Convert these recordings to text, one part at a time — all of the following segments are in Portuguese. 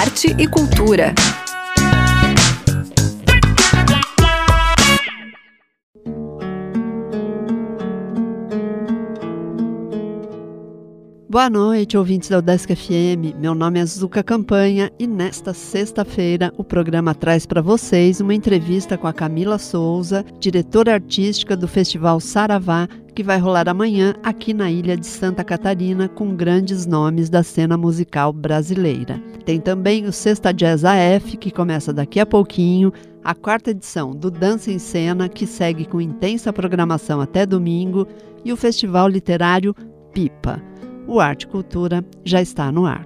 arte e cultura. Boa noite, ouvintes da Udesc FM. Meu nome é Zuka Campanha e nesta sexta-feira o programa traz para vocês uma entrevista com a Camila Souza, diretora artística do Festival Saravá, que vai rolar amanhã aqui na ilha de Santa Catarina com grandes nomes da cena musical brasileira. Tem também o Sexta Jazz AF, que começa daqui a pouquinho, a quarta edição do Dança em Cena, que segue com intensa programação até domingo, e o Festival Literário Pipa o Arte Cultura já está no ar.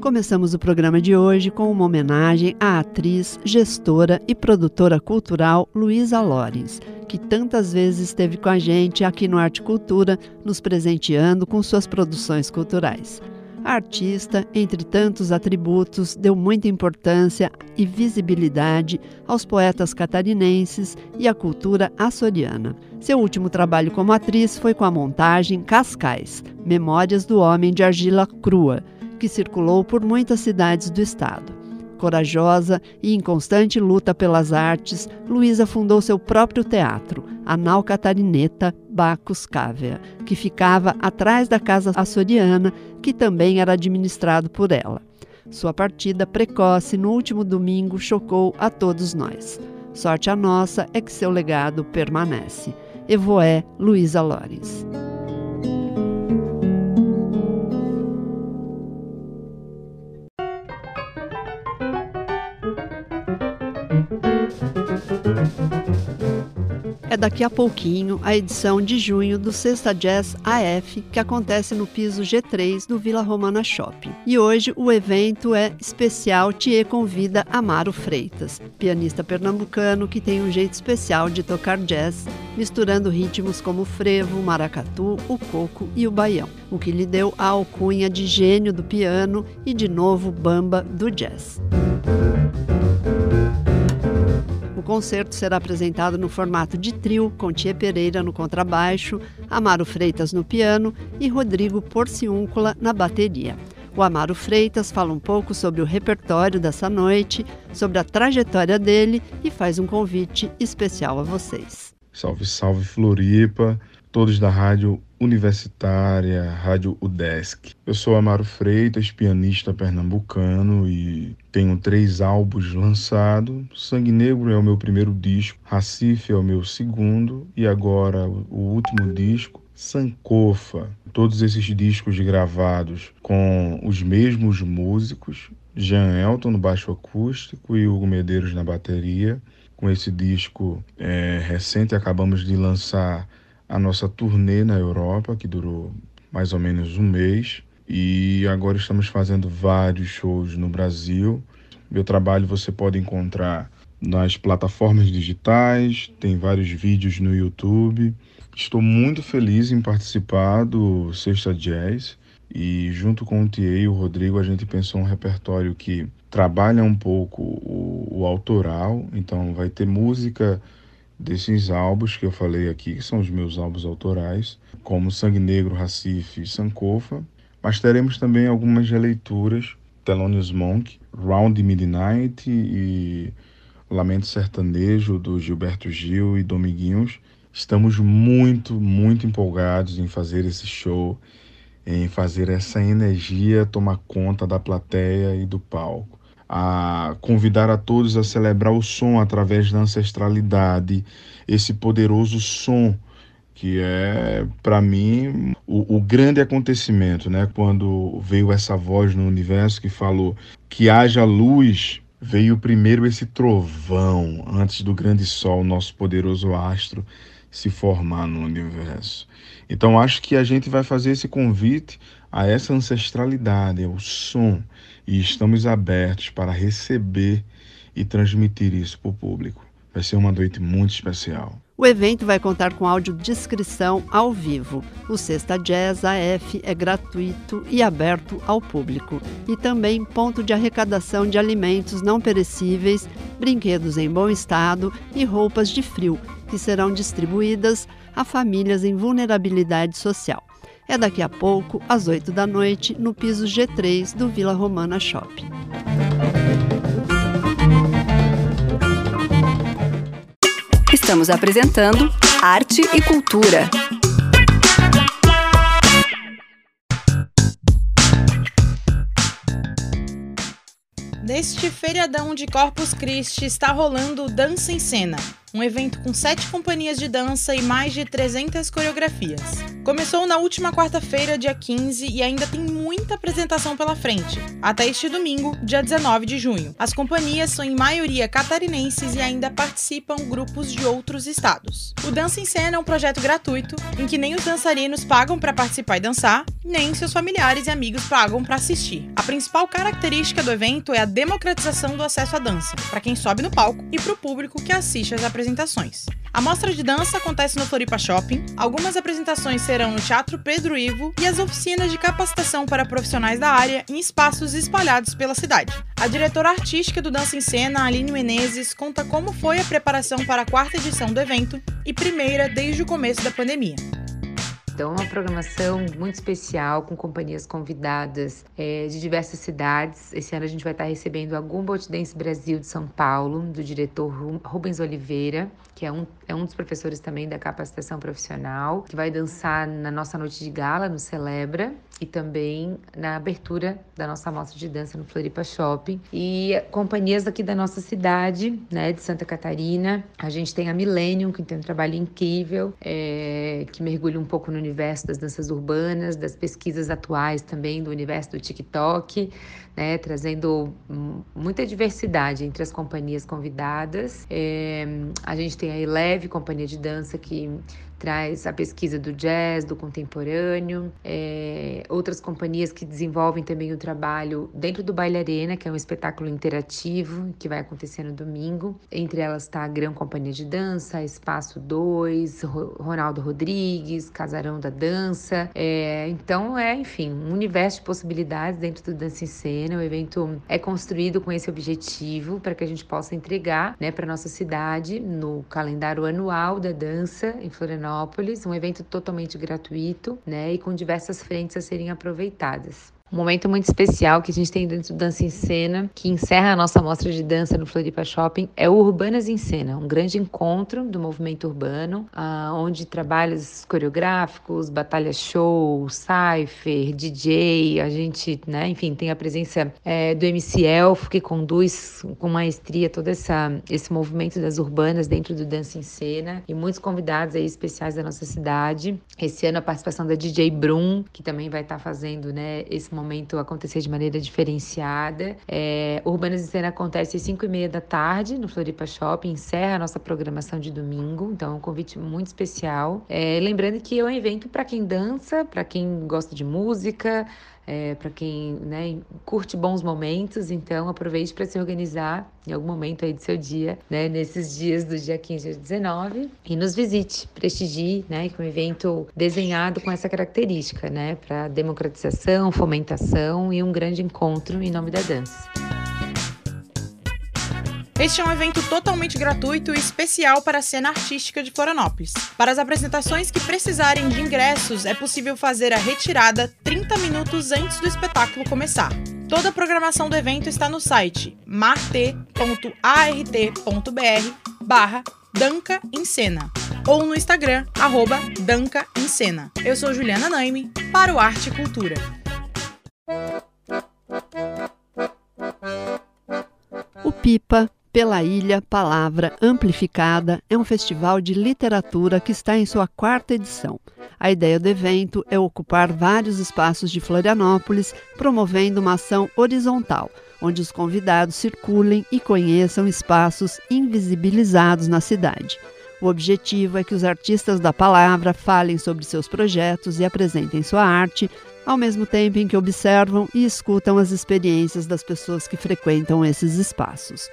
Começamos o programa de hoje com uma homenagem à atriz, gestora e produtora cultural Luísa Lorenz, que tantas vezes esteve com a gente aqui no Arte Cultura, nos presenteando com suas produções culturais. A artista, entre tantos atributos, deu muita importância e visibilidade aos poetas catarinenses e à cultura açoriana. Seu último trabalho como atriz foi com a montagem Cascais Memórias do Homem de Argila Crua, que circulou por muitas cidades do estado. Corajosa e em constante luta pelas artes, Luísa fundou seu próprio teatro, a Nau Catarineta Bacus Cávea, que ficava atrás da casa açoriana, que também era administrado por ela. Sua partida precoce no último domingo chocou a todos nós. Sorte a nossa é que seu legado permanece. Evoé Luísa Lores. Daqui a pouquinho a edição de junho do Sexta Jazz AF, que acontece no piso G3 do Vila Romana Shopping. E hoje o evento é especial Tie convida Amaro Freitas, pianista pernambucano que tem um jeito especial de tocar jazz, misturando ritmos como o frevo, o maracatu, o coco e o baião, o que lhe deu a alcunha de gênio do piano e de novo bamba do jazz concerto será apresentado no formato de trio, com Tia Pereira no contrabaixo, Amaro Freitas no piano e Rodrigo Porciúncula na bateria. O Amaro Freitas fala um pouco sobre o repertório dessa noite, sobre a trajetória dele e faz um convite especial a vocês. Salve, salve Floripa, todos da Rádio Universitária, Rádio UDESC. Eu sou Amaro Freitas, pianista pernambucano e tenho três álbuns lançados. Sangue Negro é o meu primeiro disco, Racife é o meu segundo e agora o último disco, Sankofa. Todos esses discos gravados com os mesmos músicos, Jean Elton no baixo acústico e Hugo Medeiros na bateria. Com esse disco é, recente acabamos de lançar a nossa turnê na Europa, que durou mais ou menos um mês, e agora estamos fazendo vários shows no Brasil. Meu trabalho você pode encontrar nas plataformas digitais, tem vários vídeos no YouTube. Estou muito feliz em participar do Sexta Jazz e junto com o TA e o Rodrigo a gente pensou um repertório que trabalha um pouco o, o autoral, então vai ter música desses álbuns que eu falei aqui, que são os meus álbuns autorais, como Sangue Negro, Recife e Sankofa, mas teremos também algumas releituras, Thelonious Monk, Round Midnight e Lamento Sertanejo, do Gilberto Gil e Dominguinhos. Estamos muito, muito empolgados em fazer esse show, em fazer essa energia tomar conta da plateia e do palco a convidar a todos a celebrar o som através da ancestralidade, esse poderoso som que é para mim o, o, grande acontecimento, né? Quando veio essa voz no universo que falou que haja luz, veio primeiro esse trovão antes do grande sol, nosso poderoso astro, se formar no universo. Então acho que a gente vai fazer esse convite a essa ancestralidade, ao som e estamos abertos para receber e transmitir isso para o público. Vai ser uma noite muito especial. O evento vai contar com audiodescrição ao vivo. O Sexta Jazz AF é gratuito e aberto ao público. E também ponto de arrecadação de alimentos não perecíveis, brinquedos em bom estado e roupas de frio, que serão distribuídas a famílias em vulnerabilidade social. É daqui a pouco, às 8 da noite, no piso G3 do Vila Romana Shopping. Estamos apresentando Arte e Cultura. Neste feriadão de Corpus Christi está rolando Dança em Cena, um evento com sete companhias de dança e mais de 300 coreografias. Começou na última quarta-feira, dia 15, e ainda tem muita apresentação pela frente, até este domingo, dia 19 de junho. As companhias são em maioria catarinenses e ainda participam grupos de outros estados. O Dança em Cena é um projeto gratuito em que nem os dançarinos pagam para participar e dançar, nem seus familiares e amigos pagam para assistir. A principal característica do evento é a democratização do acesso à dança, para quem sobe no palco e para o público que assiste às apresentações apresentações. A mostra de dança acontece no Floripa Shopping, algumas apresentações serão no Teatro Pedro Ivo e as oficinas de capacitação para profissionais da área em espaços espalhados pela cidade. A diretora artística do Dança em Cena, Aline Menezes, conta como foi a preparação para a quarta edição do evento e primeira desde o começo da pandemia. Então, é uma programação muito especial, com companhias convidadas é, de diversas cidades. Esse ano a gente vai estar recebendo a Gumboldt Dance Brasil de São Paulo, do diretor Rubens Oliveira, que é um, é um dos professores também da capacitação profissional, que vai dançar na nossa noite de gala, no Celebra, e também na abertura da nossa mostra de dança no Floripa Shopping. E companhias aqui da nossa cidade, né, de Santa Catarina. A gente tem a Millennium, que tem um trabalho incrível, é, que mergulha um pouco no universo das danças urbanas, das pesquisas atuais também do universo do TikTok, né, trazendo muita diversidade entre as companhias convidadas. É, a gente tem a Eleve, companhia de dança que traz a pesquisa do jazz, do contemporâneo, é, outras companhias que desenvolvem também o trabalho dentro do Baile Arena, que é um espetáculo interativo que vai acontecer no domingo. Entre elas está a Grão Companhia de Dança, Espaço 2, Ronaldo Rodrigues, Casarão da Dança. É, então é, enfim, um universo de possibilidades dentro do Dança em Cena. O evento é construído com esse objetivo para que a gente possa entregar né, para nossa cidade no calendário anual da dança em Florianópolis, um evento totalmente gratuito, né, e com diversas frentes a serem aproveitadas. Um momento muito especial que a gente tem dentro do Dança em Cena, que encerra a nossa mostra de dança no Floripa Shopping, é o Urbanas em Cena, um grande encontro do movimento urbano, uh, onde trabalhos coreográficos, batalha show, cypher, DJ, a gente, né, enfim, tem a presença é, do MC Elfo, que conduz com maestria todo essa, esse movimento das urbanas dentro do Dança em Cena, e muitos convidados aí especiais da nossa cidade. Esse ano a participação da DJ Brum, que também vai estar fazendo, né, esse momento momento acontecer de maneira diferenciada. É, Urbanas em Cena acontece às 5 e meia da tarde no Floripa Shopping, encerra a nossa programação de domingo, então é um convite muito especial. É, lembrando que é um evento para quem dança, para quem gosta de música, é, para quem né, curte bons momentos, então aproveite para se organizar em algum momento aí do seu dia, né, nesses dias do dia 15 ao 19 e nos visite, prestigie, né, com um evento desenhado com essa característica, né, para democratização, fomentação e um grande encontro em nome da dança. Este é um evento totalmente gratuito e especial para a cena artística de Florianópolis. Para as apresentações que precisarem de ingressos, é possível fazer a retirada 30 minutos antes do espetáculo começar. Toda a programação do evento está no site marte.art.br barra Danca em Cena ou no Instagram, arroba Danca em Cena. Eu sou Juliana Naime, para o Arte e Cultura. O Pipa pela Ilha Palavra Amplificada é um festival de literatura que está em sua quarta edição. A ideia do evento é ocupar vários espaços de Florianópolis, promovendo uma ação horizontal, onde os convidados circulem e conheçam espaços invisibilizados na cidade. O objetivo é que os artistas da palavra falem sobre seus projetos e apresentem sua arte, ao mesmo tempo em que observam e escutam as experiências das pessoas que frequentam esses espaços.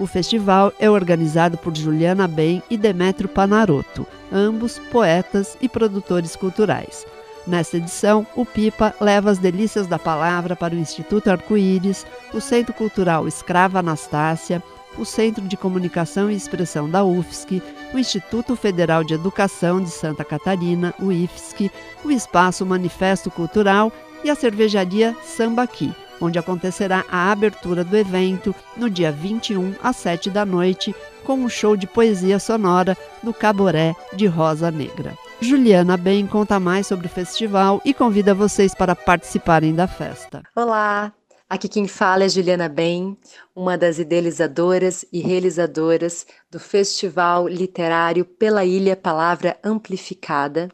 O festival é organizado por Juliana Bem e Demétrio Panarotto, ambos poetas e produtores culturais. Nesta edição, o Pipa leva as delícias da palavra para o Instituto Arco-Íris, o Centro Cultural Escrava Anastácia, o Centro de Comunicação e Expressão da UFSC, o Instituto Federal de Educação de Santa Catarina, o IFSC, o Espaço Manifesto Cultural e a cervejaria Sambaqui, onde acontecerá a abertura do evento no dia 21 às 7 da noite, com um show de poesia sonora do Caboré de Rosa Negra. Juliana Bem conta mais sobre o festival e convida vocês para participarem da festa. Olá, Aqui quem fala é Juliana Bem, uma das idealizadoras e realizadoras do Festival Literário Pela Ilha Palavra Amplificada,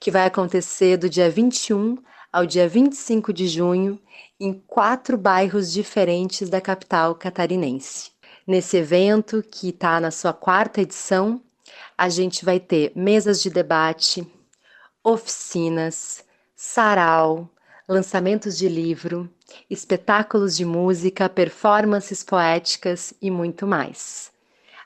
que vai acontecer do dia 21 ao dia 25 de junho em quatro bairros diferentes da capital catarinense. Nesse evento, que está na sua quarta edição, a gente vai ter mesas de debate, oficinas, sarau, lançamentos de livro, espetáculos de música, performances poéticas e muito mais.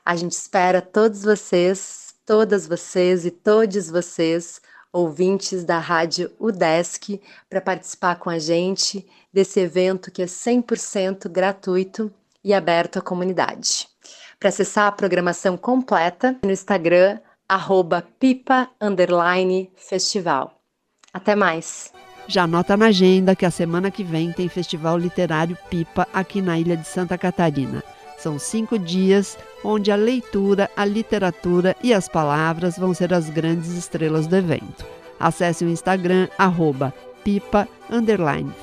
A gente espera todos vocês, todas vocês e todos vocês, ouvintes da Rádio UDESC, para participar com a gente desse evento que é 100% gratuito e aberto à comunidade. Para acessar a programação completa no Instagram, arroba pipa festival. Até mais! Já anota na agenda que a semana que vem tem Festival Literário Pipa aqui na ilha de Santa Catarina. São cinco dias onde a leitura, a literatura e as palavras vão ser as grandes estrelas do evento. Acesse o Instagram arroba pipa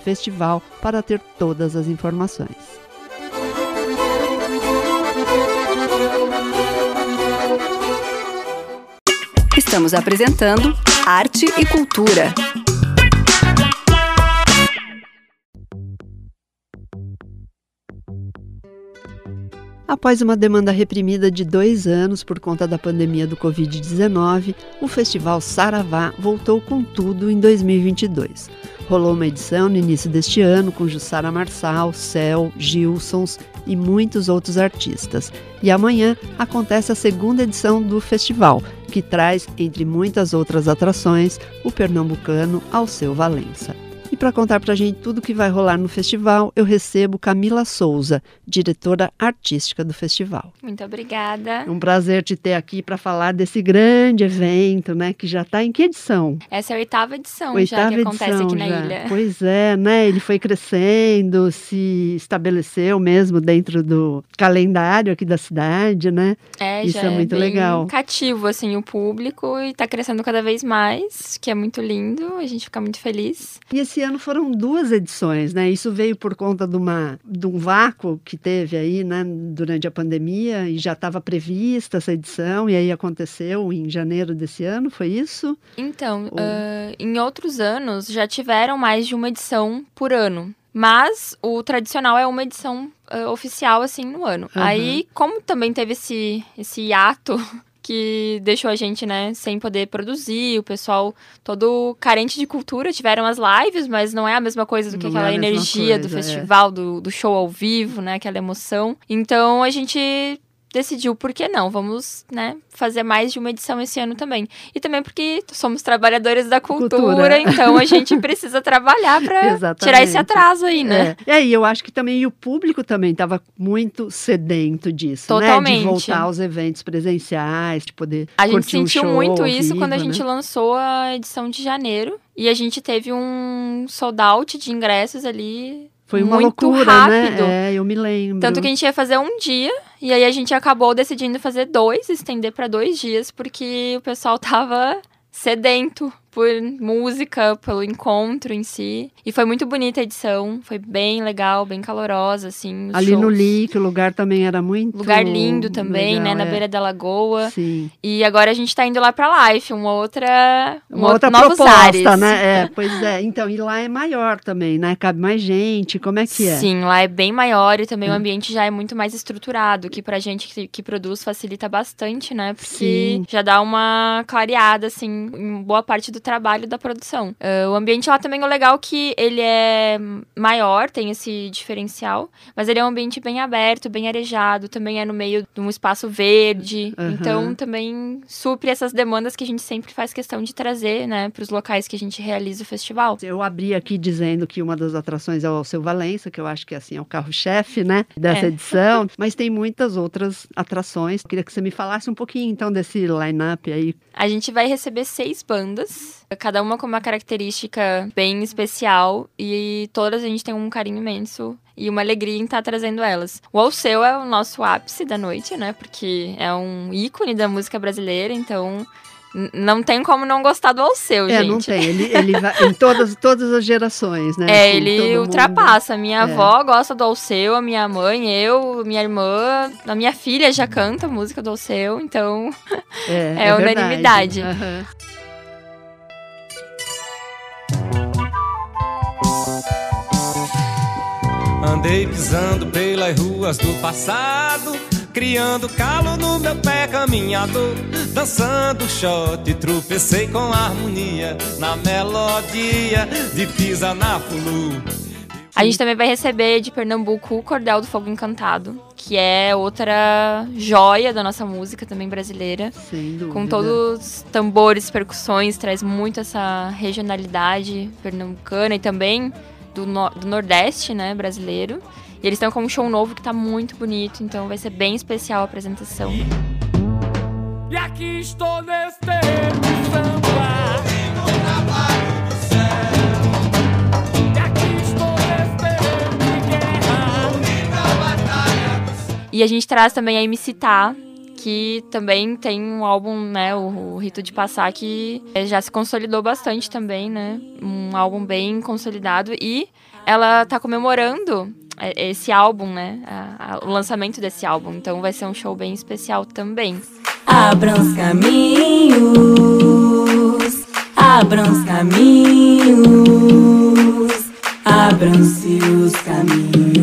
festival para ter todas as informações. Estamos apresentando Arte e Cultura. Após uma demanda reprimida de dois anos por conta da pandemia do Covid-19, o festival Saravá voltou com tudo em 2022. Rolou uma edição no início deste ano com Jussara Marçal, Cel, Gilsons e muitos outros artistas. E amanhã acontece a segunda edição do festival, que traz, entre muitas outras atrações, o pernambucano Alceu Valença. Para contar para a gente tudo que vai rolar no festival, eu recebo Camila Souza, diretora artística do festival. Muito obrigada. É um prazer te ter aqui para falar desse grande evento, né? Que já está em que edição? Essa é a oitava edição oitava já que edição, acontece aqui na já. ilha. Pois é, né? Ele foi crescendo, se estabeleceu mesmo dentro do calendário aqui da cidade, né? É, Isso é, é muito legal. Cativo assim o público e está crescendo cada vez mais, que é muito lindo. A gente fica muito feliz. E esse ano foram duas edições, né? Isso veio por conta de, uma, de um vácuo que teve aí, né, durante a pandemia, e já estava prevista essa edição, e aí aconteceu em janeiro desse ano, foi isso? Então, Ou... uh, em outros anos já tiveram mais de uma edição por ano. Mas o tradicional é uma edição uh, oficial, assim, no ano. Uhum. Aí, como também teve esse, esse hiato que deixou a gente, né, sem poder produzir, o pessoal todo carente de cultura, tiveram as lives, mas não é a mesma coisa do que não aquela é energia coisa, do é. festival, é. do, do show ao vivo, né, aquela emoção. Então a gente decidiu por que não, vamos, né, fazer mais de uma edição esse ano também. E também porque somos trabalhadores da cultura, cultura. então a gente precisa trabalhar para tirar esse atraso aí, né? É. E aí eu acho que também o público também estava muito sedento disso, Totalmente. né? De voltar aos eventos presenciais, de poder A gente sentiu um muito isso vivo, quando a gente né? lançou a edição de janeiro. E a gente teve um sold out de ingressos ali foi uma muito loucura, né? rápido. né? É, eu me lembro. Tanto que a gente ia fazer um dia, e aí a gente acabou decidindo fazer dois, estender para dois dias, porque o pessoal tava sedento por música, pelo encontro em si. E foi muito bonita a edição, foi bem legal, bem calorosa, assim. Ali shows. no Lick, o lugar também era muito. Lugar lindo também, legal, né? Na é. beira da lagoa. Sim. E agora a gente tá indo lá pra Life, uma outra. Uma, outra proposta, ares. né? É, pois é. Então, e lá é maior também, né? Cabe mais gente, como é que é? Sim, lá é bem maior e também hum. o ambiente já é muito mais estruturado, que pra gente que, que produz facilita bastante, né? Porque Sim. já dá uma clareada, assim, em boa parte do trabalho da produção. Uh, o ambiente lá também é legal que ele é maior, tem esse diferencial, mas ele é um ambiente bem aberto, bem arejado, também é no meio de um espaço verde, uhum. então também supre essas demandas que a gente sempre faz questão de trazer, né, para os locais que a gente realiza o festival. Eu abri aqui dizendo que uma das atrações é o Alceu Valença, que eu acho que assim é o carro-chefe, né, dessa é. edição, mas tem muitas outras atrações. Queria que você me falasse um pouquinho então desse line-up aí. A gente vai receber seis bandas, cada uma com uma característica bem especial e todas a gente tem um carinho imenso e uma alegria em estar tá trazendo elas. O Alceu é o nosso ápice da noite, né? Porque é um ícone da música brasileira, então não tem como não gostar do Alceu, é, gente. não tem. Ele, ele vai em todas, todas as gerações, né? É, assim, ele ultrapassa. Mundo. Minha é. avó gosta do Alceu, a minha mãe, eu, minha irmã, a minha filha já canta música do Alceu, então é, é, é unanimidade. Uhum. Andei pisando pelas ruas do passado Criando calo no meu pé caminhador Dançando shot, tropecei com harmonia Na melodia de Pisa na Fulu a gente também vai receber de Pernambuco o Cordel do Fogo Encantado, que é outra joia da nossa música também brasileira. Sem dúvida. Com todos os tambores, percussões, traz muito essa regionalidade pernambucana e também do, no do Nordeste, né, brasileiro. E eles estão com um show novo que tá muito bonito, então vai ser bem especial a apresentação. E aqui estou neste samba. E a gente traz também a MC Tá, que também tem um álbum, né, o, o, Rito de Passar, que já se consolidou bastante também, né? Um álbum bem consolidado e ela tá comemorando é, esse álbum, né? A, a, o lançamento desse álbum. Então vai ser um show bem especial também. Abram os caminhos, abram os caminhos, abram-se os caminhos.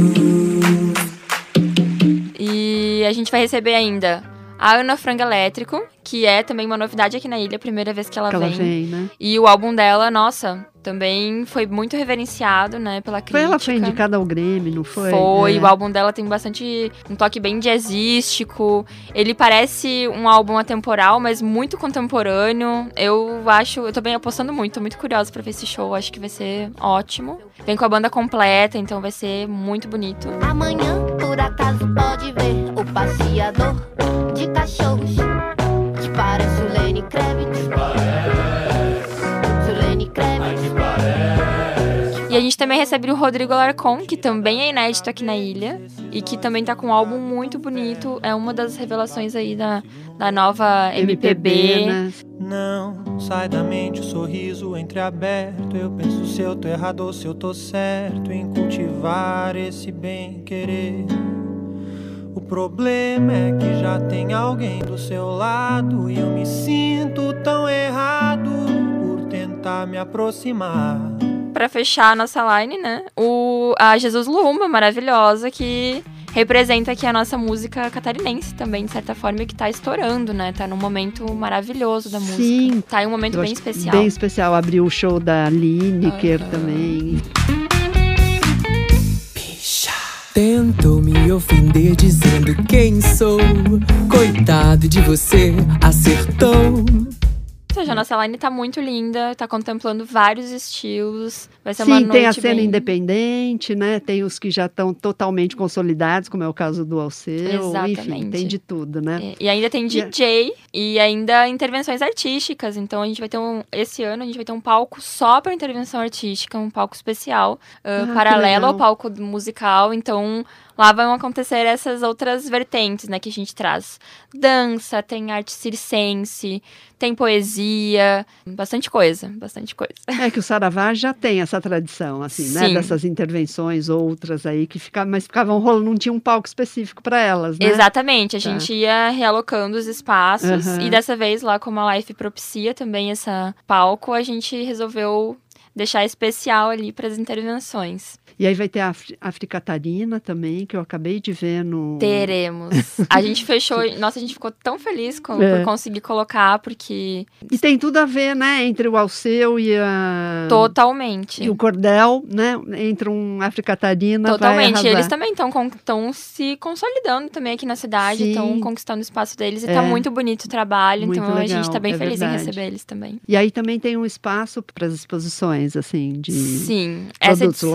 E a gente vai receber ainda a Ana Frango Elétrico, que é também uma novidade aqui na ilha, primeira vez que ela que vem. Ela vem né? E o álbum dela, nossa, também foi muito reverenciado, né, pela crítica. Foi ela foi indicada ao Grêmio, não foi? Foi, é. o álbum dela tem bastante um toque bem jazzístico. Ele parece um álbum atemporal, mas muito contemporâneo. Eu acho, eu tô bem apostando muito, tô muito curiosa para ver esse show, acho que vai ser ótimo. Vem com a banda completa, então vai ser muito bonito. Amanhã, por acaso, pode ver o passeador de cachorros. Parece o Lenny Kravitz? O Lenny Kravitz. E a gente também recebe o Rodrigo Larcon, que também é inédito aqui na ilha. E que também tá com um álbum muito bonito. É uma das revelações aí da, da nova MPB. MPB né? Não sai da mente o sorriso entreaberto. Eu penso se eu tô errado ou se eu tô certo em cultivar esse bem querer. O problema é que já tem alguém do seu lado e eu me sinto tão errado por tentar me aproximar. Para fechar a nossa line, né? O a Jesus Lumba, maravilhosa, que representa aqui a nossa música catarinense também, de certa forma, que tá estourando, né? Tá num momento maravilhoso da música. Sim. Tá em um momento bem especial. Bem especial. Abriu o show da Lineker uhum. também. Tentou me ofender dizendo quem sou. Coitado de você, acertou. Ou seja, a nossa line tá muito linda, tá contemplando vários estilos. Vai ser Sim, uma noite tem a cena bem... independente, né? Tem os que já estão totalmente consolidados, como é o caso do Alceu. Exatamente. Enfim, tem de tudo, né? E, e ainda tem DJ e ainda intervenções artísticas. Então a gente vai ter um. Esse ano a gente vai ter um palco só para intervenção artística, um palco especial, uh, ah, paralelo ao palco musical. Então lá vão acontecer essas outras vertentes, né, que a gente traz. Dança, tem arte circense, tem poesia, bastante coisa, bastante coisa. É que o Saravá já tem essa tradição, assim, né, Sim. né, dessas intervenções outras aí que ficavam, mas ficavam rolando, não tinha um palco específico para elas, né? Exatamente, a tá. gente ia realocando os espaços uhum. e dessa vez lá como a Life propicia também essa palco, a gente resolveu deixar especial ali para as intervenções. E aí vai ter a Afri- Africatarina também, que eu acabei de ver no. Teremos. A gente fechou. Nossa, a gente ficou tão feliz com, É. por conseguir colocar, porque E tem tudo a ver, né? Entre o Alceu e a. totalmente. E o cordel, né? Entre um Africatarina. Totalmente. Eles também estão se consolidando também aqui na cidade, estão conquistando o espaço deles e É. tá muito bonito o trabalho. Muito então a gente legal, tá bem é feliz verdade. em receber eles também. E aí também tem um espaço para as exposições, assim, de. Sim, essa edição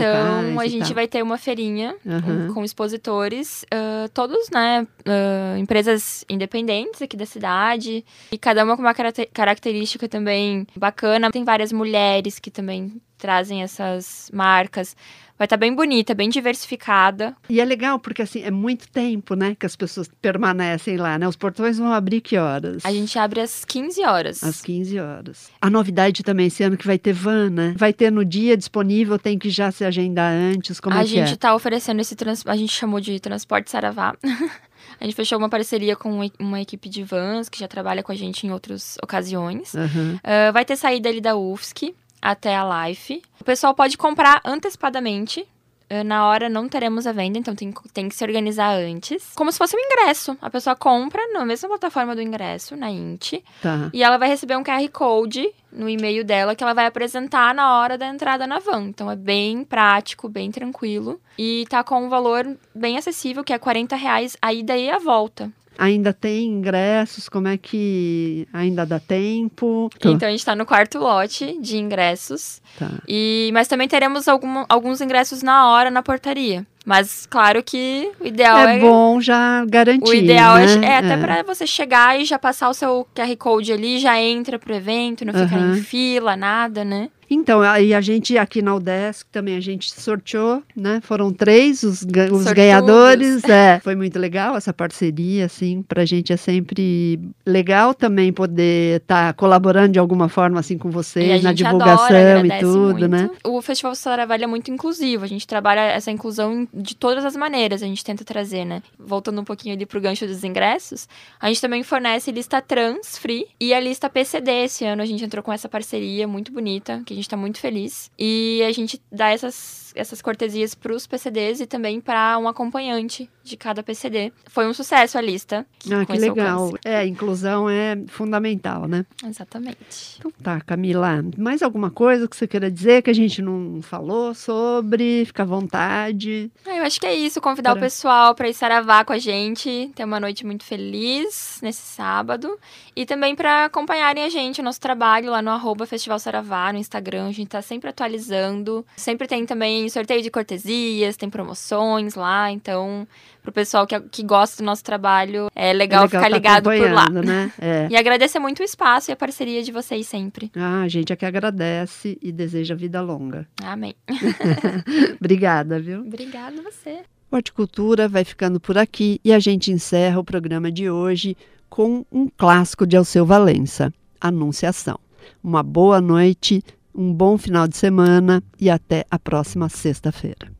a gente vai ter uma feirinha Aham. com, com expositores, ah, todos, né, ah, empresas independentes aqui da cidade, e cada uma com uma caracte- característica também bacana. Tem várias mulheres que também trazem essas marcas. Vai estar bem bonita, bem diversificada. E é legal porque assim é muito tempo, né, que as pessoas permanecem lá, né? Os portões vão abrir que horas? A gente abre às 15 horas. Às 15 horas. A novidade também esse ano que vai ter van, né? Vai ter no dia disponível, tem que já se agendar antes, como a é que gente é? está oferecendo esse trans... a gente chamou de transporte Saravá. a gente fechou uma parceria com uma- equipe de vans que já trabalha com a gente em outras ocasiões. Aham. Ah, vai ter saída ali da UFSC até a Life. O pessoal pode comprar antecipadamente. Ah, Na hora não teremos a venda, então tem, tem que se organizar antes. Como se fosse um ingresso. A pessoa compra na mesma plataforma do ingresso, na Int. Tá. E ela vai receber um QR Code no e-mail dela que ela vai apresentar na hora da entrada na van. Então é bem prático, bem tranquilo. E tá com um valor bem acessível, que é 40 reais a ida e a volta. Ainda tem ingressos, como é que ainda dá tempo? Então a gente tá no quarto lote de ingressos. Tá. E, mas também teremos algum- alguns ingressos na hora na portaria. Mas claro que o ideal é. é bom já garantir, o ideal é- né? é, até pra você chegar e já passar o seu QR Code ali, já entra pro evento, não ficar Aham. em fila, nada, né? Então, aí a gente aqui na UDESC também a gente sorteou, né? Foram três os, ga- os ganhadores. É, foi muito legal essa parceria, assim, pra gente é sempre legal também poder estar colaborando de alguma forma assim com vocês na divulgação adora, e tudo, muito. né? O Festival Saravá ele é muito inclusivo. A gente trabalha essa inclusão de todas as maneiras. A gente tenta trazer, né? Voltando um pouquinho ali pro gancho dos ingressos, a gente também fornece lista trans free e a lista PCD. Esse ano a gente entrou com essa parceria muito bonita, que gente tá muito feliz. E a gente dá essas, essas cortesias pros PCDs e também para um acompanhante de cada PCD. Foi um sucesso a lista. Ah, com que legal. É, a inclusão é fundamental, né? Exatamente. Então tá, Camila, mais alguma coisa que você queira dizer que a gente não falou sobre? Fica à vontade. Ah, eu acho que é isso, convidar Pra- o pessoal para ir saravá com a gente, ter uma noite muito feliz nesse sábado. E também para acompanharem a gente, o nosso trabalho lá no arroba Festival Saravá, no Instagram. A gente tá sempre atualizando. Sempre tem também sorteio de cortesias, tem promoções lá. Então, pro pessoal que, que gosta do nosso trabalho, é legal, É ficar tá ligado por lá. Né? É. E agradecer muito o espaço e a parceria de vocês sempre. Ah, a gente é que agradece e deseja vida longa. Amém. Obrigada, viu? Obrigada a você. O Horticultura vai ficando por aqui e a gente encerra o programa de hoje com um clássico de Alceu Valença, Anunciação. Uma boa noite, um bom final de semana e até a próxima sexta-feira.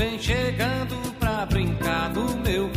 Vem chegando pra brincar no meu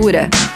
cultura.